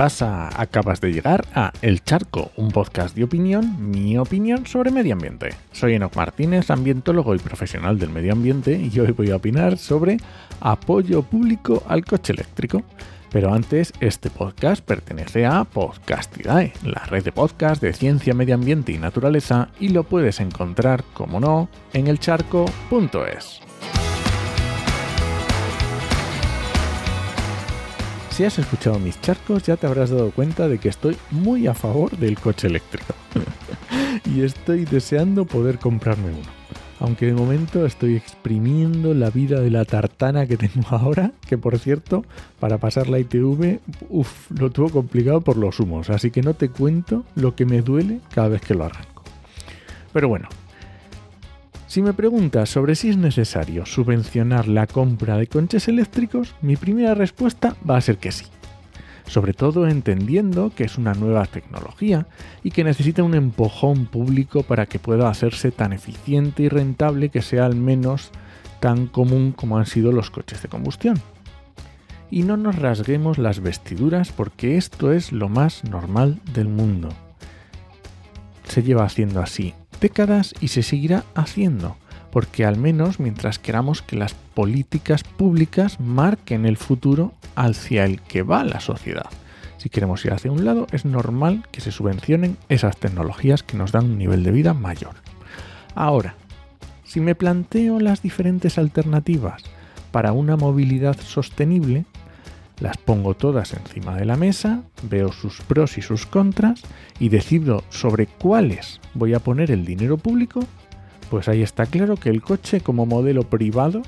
pasa? Acabas de llegar a El Charco, un podcast de opinión, mi opinión sobre medio ambiente. Soy Enoch Martínez, ambientólogo y profesional del medio ambiente, y hoy voy a opinar sobre apoyo público al coche eléctrico. Pero antes, este podcast pertenece a Podcastidae, la red de podcast de ciencia, medio ambiente y naturaleza, y lo puedes encontrar, como no, en elcharco.es. Si has escuchado mis charcos ya te habrás dado cuenta de que estoy muy a favor del coche eléctrico. y estoy deseando poder comprarme uno. Aunque de momento estoy exprimiendo la vida de la tartana que tengo ahora, que por cierto, para pasar la ITV, uff, lo tuvo complicado por los humos, así que no te cuento lo que me duele cada vez que lo arranco. Pero bueno, si me preguntas sobre si es necesario subvencionar la compra de coches eléctricos, mi primera respuesta va a ser que sí. Sobre todo entendiendo que es una nueva tecnología y que necesita un empujón público para que pueda hacerse tan eficiente y rentable que sea al menos tan común como han sido los coches de combustión. Y no nos rasguemos las vestiduras porque esto es lo más normal del mundo. Se lleva haciendo así décadas y se seguirá haciendo, porque al menos mientras queramos que las políticas públicas marquen el futuro hacia el que va la sociedad. Si queremos ir hacia un lado, es normal que se subvencionen esas tecnologías que nos dan un nivel de vida mayor. Ahora, si me planteo las diferentes alternativas para una movilidad sostenible, las pongo todas encima de la mesa, veo sus pros y sus contras y decido sobre cuáles voy a poner el dinero público, pues ahí está claro que el coche como modelo privado,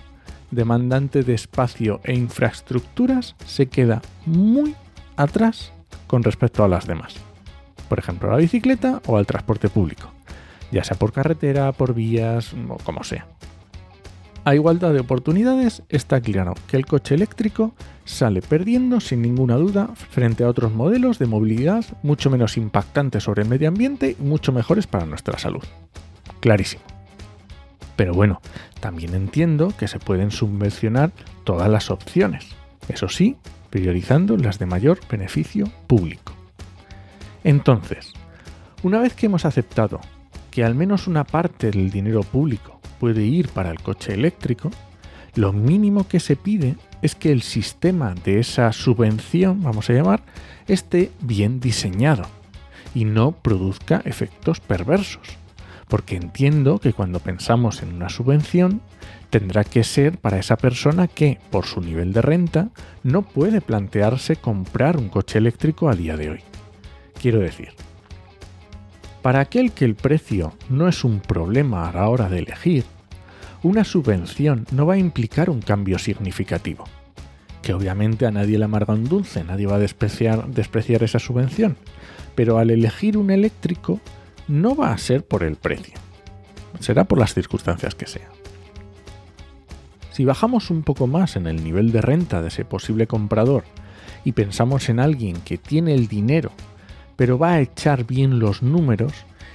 demandante de espacio e infraestructuras, se queda muy atrás con respecto a las demás. Por ejemplo, a la bicicleta o al transporte público, ya sea por carretera, por vías o como sea. A igualdad de oportunidades, está claro que el coche eléctrico sale perdiendo sin ninguna duda frente a otros modelos de movilidad mucho menos impactantes sobre el medio ambiente y mucho mejores para nuestra salud. Clarísimo. Pero bueno, también entiendo que se pueden subvencionar todas las opciones, eso sí, priorizando las de mayor beneficio público. Entonces, una vez que hemos aceptado que al menos una parte del dinero público puede ir para el coche eléctrico, lo mínimo que se pide es que el sistema de esa subvención, vamos a llamar, esté bien diseñado y no produzca efectos perversos. Porque entiendo que cuando pensamos en una subvención, tendrá que ser para esa persona que, por su nivel de renta, no puede plantearse comprar un coche eléctrico a día de hoy. Quiero decir, para aquel que el precio no es un problema a la hora de elegir, una subvención no va a implicar un cambio significativo. Que obviamente a nadie le amarga un dulce, nadie va a despreciar, esa subvención, pero al elegir un eléctrico no va a ser por el precio, será por las circunstancias que sean. Si bajamos un poco más en el nivel de renta de ese posible comprador y pensamos en alguien que tiene el dinero pero va a echar bien los números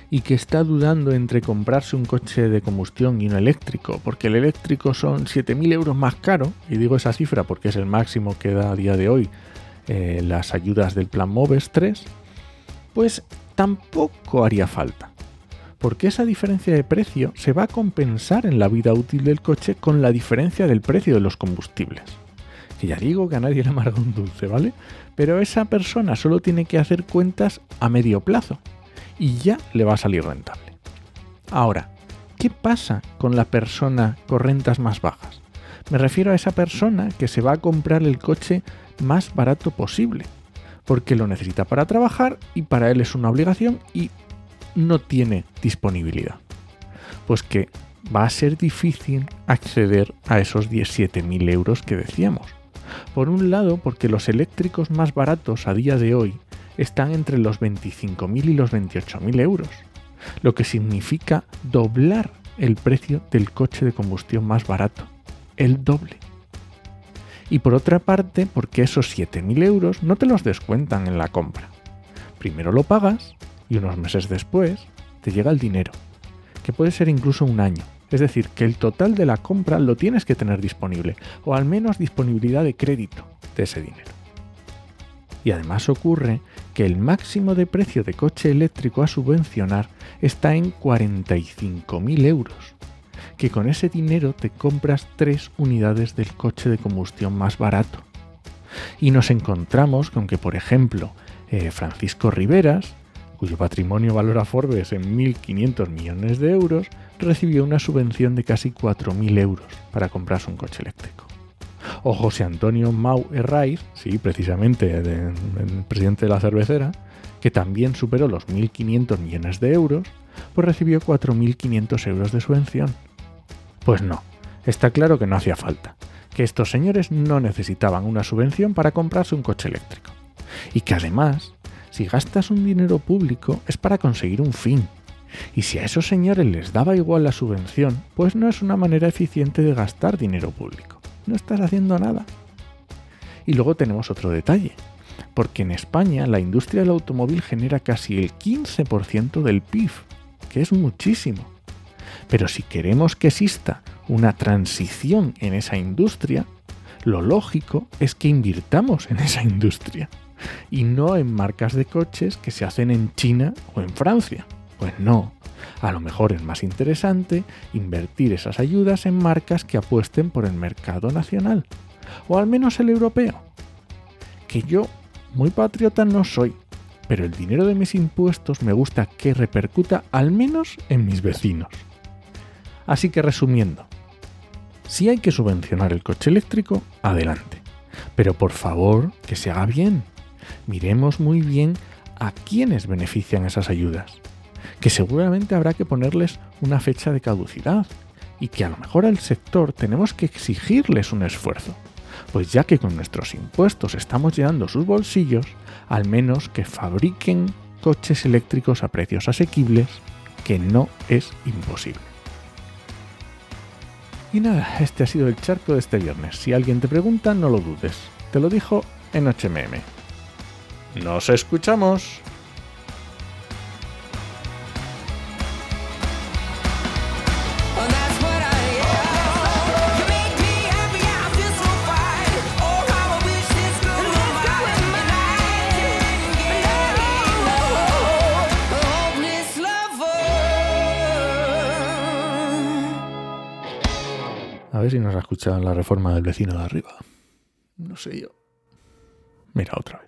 y que está dudando entre comprarse un coche de combustión y un eléctrico, porque el eléctrico son 7.000 euros más caro, y digo esa cifra porque es el máximo que da a día de hoy eh, las ayudas del plan MOVES 3, pues tampoco haría falta, porque esa diferencia de precio se va a compensar en la vida útil del coche con la diferencia del precio de los combustibles que ya digo que a nadie le amarga un dulce, ¿vale? Pero esa persona solo tiene que hacer cuentas a medio plazo y ya le va a salir rentable. Ahora, ¿qué pasa con la persona con rentas más bajas? Me refiero a esa persona que se va a comprar el coche más barato posible, porque lo necesita para trabajar y para él es una obligación y no tiene disponibilidad. Pues que va a ser difícil acceder a esos 17.000 euros que decíamos. Por un lado, porque los eléctricos más baratos a día de hoy están entre los 25.000 y los 28.000 euros, lo que significa doblar el precio del coche de combustión más barato, el doble. Y por otra parte, porque esos 7.000 euros no te los descuentan en la compra. Primero lo pagas y unos meses después te llega el dinero, que puede ser incluso un año. Es decir, que el total de la compra lo tienes que tener disponible, o al menos disponibilidad de crédito de ese dinero. Y además ocurre que el máximo de precio de coche eléctrico a subvencionar está en 45.000 euros, que con ese dinero te compras tres unidades del coche de combustión más barato. Y nos encontramos con que, por ejemplo, eh, Francisco Riveras, cuyo patrimonio valora Forbes en 1.500 millones de euros, recibió una subvención de casi 4.000 euros para comprarse un coche eléctrico. O José Antonio Mau Herraiz, sí, precisamente el presidente de la cervecera, que también superó los 1.500 millones de euros, pues recibió 4.500 euros de subvención. Pues no, está claro que no hacía falta, que estos señores no necesitaban una subvención para comprarse un coche eléctrico. Y que además, si gastas un dinero público es para conseguir un fin. Y si a esos señores les daba igual la subvención, pues no es una manera eficiente de gastar dinero público. No estás haciendo nada. Y luego tenemos otro detalle, porque en España la industria del automóvil genera casi el 15% del PIB, que es muchísimo. Pero si queremos que exista una transición en esa industria, lo lógico es que invirtamos en esa industria y no en marcas de coches que se hacen en China o en Francia. Pues no, a lo mejor es más interesante invertir esas ayudas en marcas que apuesten por el mercado nacional, o al menos el europeo. Que yo, muy patriota no soy, pero el dinero de mis impuestos me gusta que repercuta al menos en mis vecinos. Así que resumiendo, si hay que subvencionar el coche eléctrico, adelante. Pero por favor, que se haga bien. Miremos muy bien a quiénes benefician esas ayudas. Que seguramente habrá que ponerles una fecha de caducidad y que a lo mejor al sector tenemos que exigirles un esfuerzo. Pues ya que con nuestros impuestos estamos llenando sus bolsillos, al menos que fabriquen coches eléctricos a precios asequibles, que no es imposible. Y nada, este ha sido el charco de este viernes. Si alguien te pregunta, no lo dudes. Te lo dijo en HMM. Nos escuchamos. Si nos ha escuchado la reforma del vecino de arriba. No sé yo. Mira, otra vez.